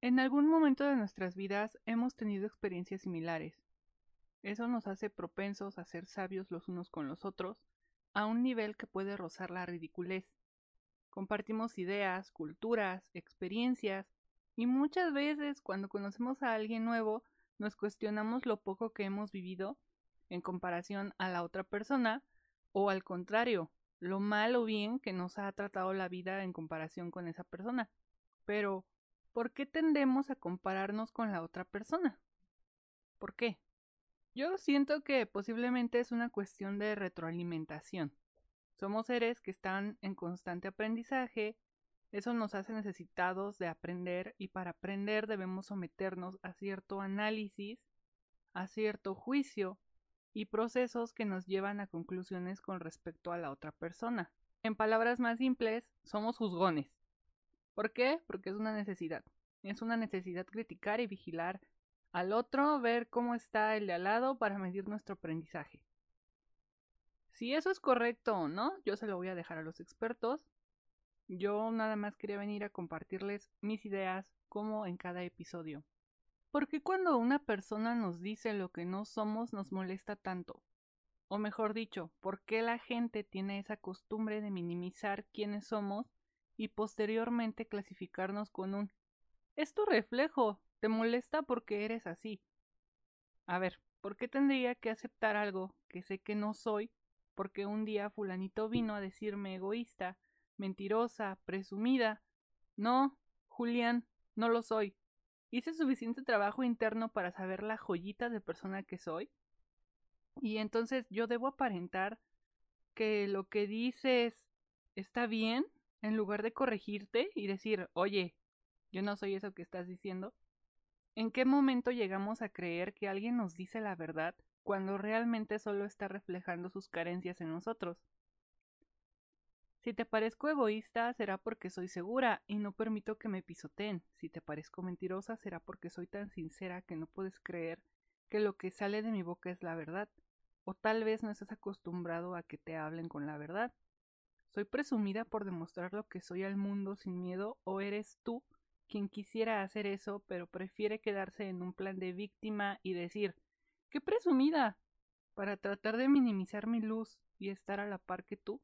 En algún momento de nuestras vidas hemos tenido experiencias similares. Eso nos hace propensos a ser sabios los unos con los otros, a un nivel que puede rozar la ridiculez. Compartimos ideas, culturas, experiencias, y muchas veces cuando conocemos a alguien nuevo nos cuestionamos lo poco que hemos vivido en comparación a la otra persona, o al contrario, lo mal o bien que nos ha tratado la vida en comparación con esa persona. Pero, ¿por qué tendemos a compararnos con la otra persona? ¿Por qué? Yo siento que posiblemente es una cuestión de retroalimentación. Somos seres que están en constante aprendizaje, eso nos hace necesitados de aprender y para aprender debemos someternos a cierto análisis, a cierto juicio y procesos que nos llevan a conclusiones con respecto a la otra persona. En palabras más simples, somos juzgones. ¿Por qué? Porque es una necesidad. Es una necesidad criticar y vigilar al otro, ver cómo está el de al lado para medir nuestro aprendizaje. Si eso es correcto o no, yo se lo voy a dejar a los expertos. Yo nada más quería venir a compartirles mis ideas como en cada episodio. ¿Por qué cuando una persona nos dice lo que no somos nos molesta tanto? O mejor dicho, ¿por qué la gente tiene esa costumbre de minimizar quiénes somos y posteriormente clasificarnos con un es tu reflejo, te molesta porque eres así. A ver, ¿por qué tendría que aceptar algo que sé que no soy porque un día fulanito vino a decirme egoísta, mentirosa, presumida? No, Julián, no lo soy. ¿Hice suficiente trabajo interno para saber la joyita de persona que soy? Y entonces yo debo aparentar que lo que dices está bien en lugar de corregirte y decir, oye, yo no soy eso que estás diciendo, ¿en qué momento llegamos a creer que alguien nos dice la verdad cuando realmente solo está reflejando sus carencias en nosotros? Si te parezco egoísta, será porque soy segura y no permito que me pisoteen. Si te parezco mentirosa, será porque soy tan sincera que no puedes creer que lo que sale de mi boca es la verdad. O tal vez no estás acostumbrado a que te hablen con la verdad. ¿Soy presumida por demostrar lo que soy al mundo sin miedo o eres tú quien quisiera hacer eso pero prefiere quedarse en un plan de víctima y decir ¡Qué presumida! para tratar de minimizar mi luz y estar a la par que tú?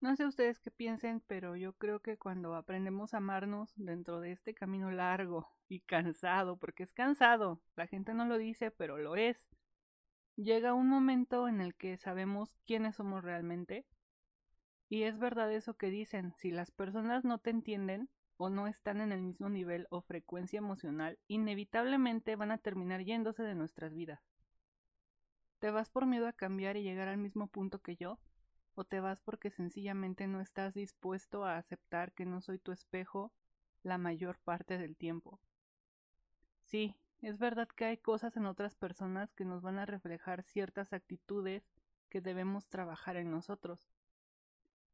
No sé ustedes qué piensen, pero yo creo que cuando aprendemos a amarnos dentro de este camino largo y cansado, porque es cansado, la gente no lo dice, pero lo es, llega un momento en el que sabemos quiénes somos realmente y es verdad eso que dicen, si las personas no te entienden o no están en el mismo nivel o frecuencia emocional, inevitablemente van a terminar yéndose de nuestras vidas. ¿Te vas por miedo a cambiar y llegar al mismo punto que yo? ¿O te vas porque sencillamente no estás dispuesto a aceptar que no soy tu espejo la mayor parte del tiempo? Sí, es verdad que hay cosas en otras personas que nos van a reflejar ciertas actitudes que debemos trabajar en nosotros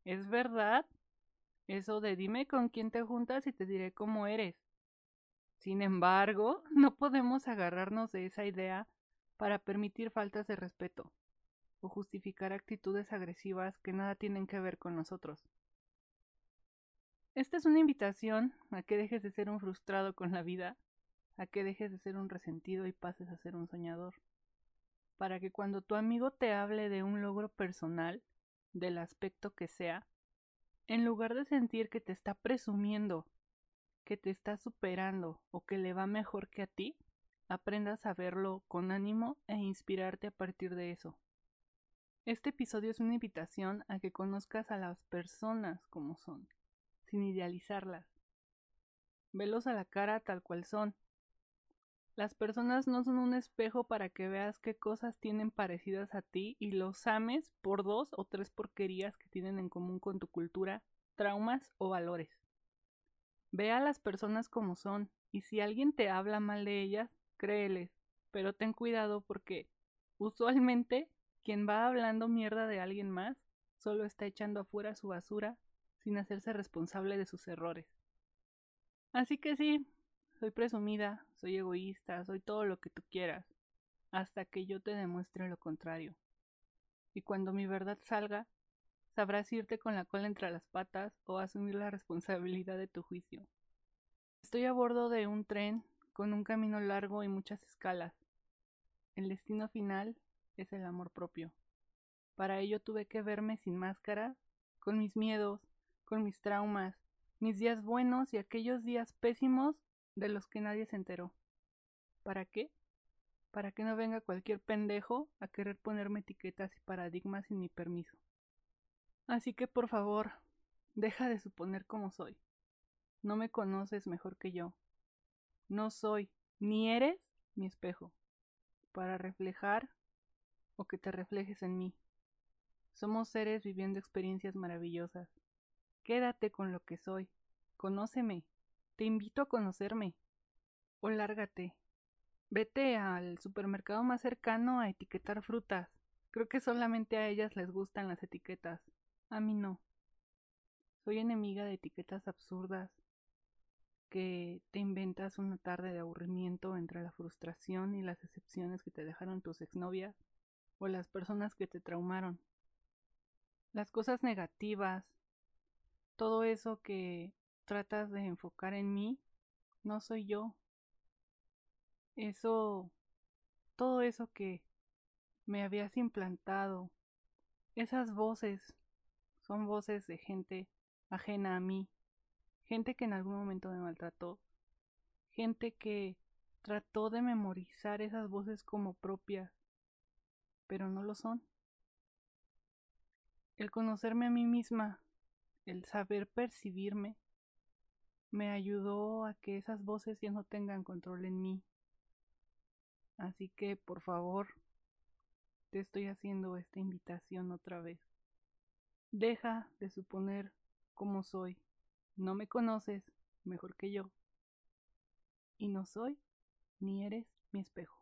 es verdad eso de dime con quién te juntas y te diré cómo eres. Sin embargo, no podemos agarrarnos de esa idea para permitir faltas de respeto o justificar actitudes agresivas que nada tienen que ver con nosotros. Esta es una invitación a que dejes de ser un frustrado con la vida, a que dejes de ser un resentido y pases a ser un soñador, para que cuando tu amigo te hable de un logro personal, del aspecto que sea, en lugar de sentir que te está presumiendo, que te está superando o que le va mejor que a ti, aprendas a verlo con ánimo e inspirarte a partir de eso. Este episodio es una invitación a que conozcas a las personas como son, sin idealizarlas. Velos a la cara tal cual son, las personas no son un espejo para que veas qué cosas tienen parecidas a ti y los ames por dos o tres porquerías que tienen en común con tu cultura, traumas o valores. Ve a las personas como son y si alguien te habla mal de ellas, créeles, pero ten cuidado porque usualmente quien va hablando mierda de alguien más solo está echando afuera su basura sin hacerse responsable de sus errores. Así que sí, soy presumida, soy egoísta, soy todo lo que tú quieras, hasta que yo te demuestre lo contrario. Y cuando mi verdad salga, sabrás irte con la cola entre las patas o asumir la responsabilidad de tu juicio. Estoy a bordo de un tren con un camino largo y muchas escalas. El destino final es el amor propio. Para ello tuve que verme sin máscara, con mis miedos, con mis traumas, mis días buenos y aquellos días pésimos de los que nadie se enteró. ¿Para qué? Para que no venga cualquier pendejo a querer ponerme etiquetas y paradigmas sin mi permiso. Así que por favor, deja de suponer cómo soy. No me conoces mejor que yo. No soy, ni eres, mi espejo, para reflejar o que te reflejes en mí. Somos seres viviendo experiencias maravillosas. Quédate con lo que soy. Conóceme. Te invito a conocerme. O lárgate. Vete al supermercado más cercano a etiquetar frutas. Creo que solamente a ellas les gustan las etiquetas. A mí no. Soy enemiga de etiquetas absurdas que te inventas una tarde de aburrimiento entre la frustración y las excepciones que te dejaron tus exnovias o las personas que te traumaron. Las cosas negativas, todo eso que tratas de enfocar en mí, no soy yo. Eso, todo eso que me habías implantado, esas voces, son voces de gente ajena a mí, gente que en algún momento me maltrató, gente que trató de memorizar esas voces como propias, pero no lo son. El conocerme a mí misma, el saber percibirme, me ayudó a que esas voces ya no tengan control en mí. Así que, por favor, te estoy haciendo esta invitación otra vez. Deja de suponer cómo soy. No me conoces mejor que yo. Y no soy ni eres mi espejo.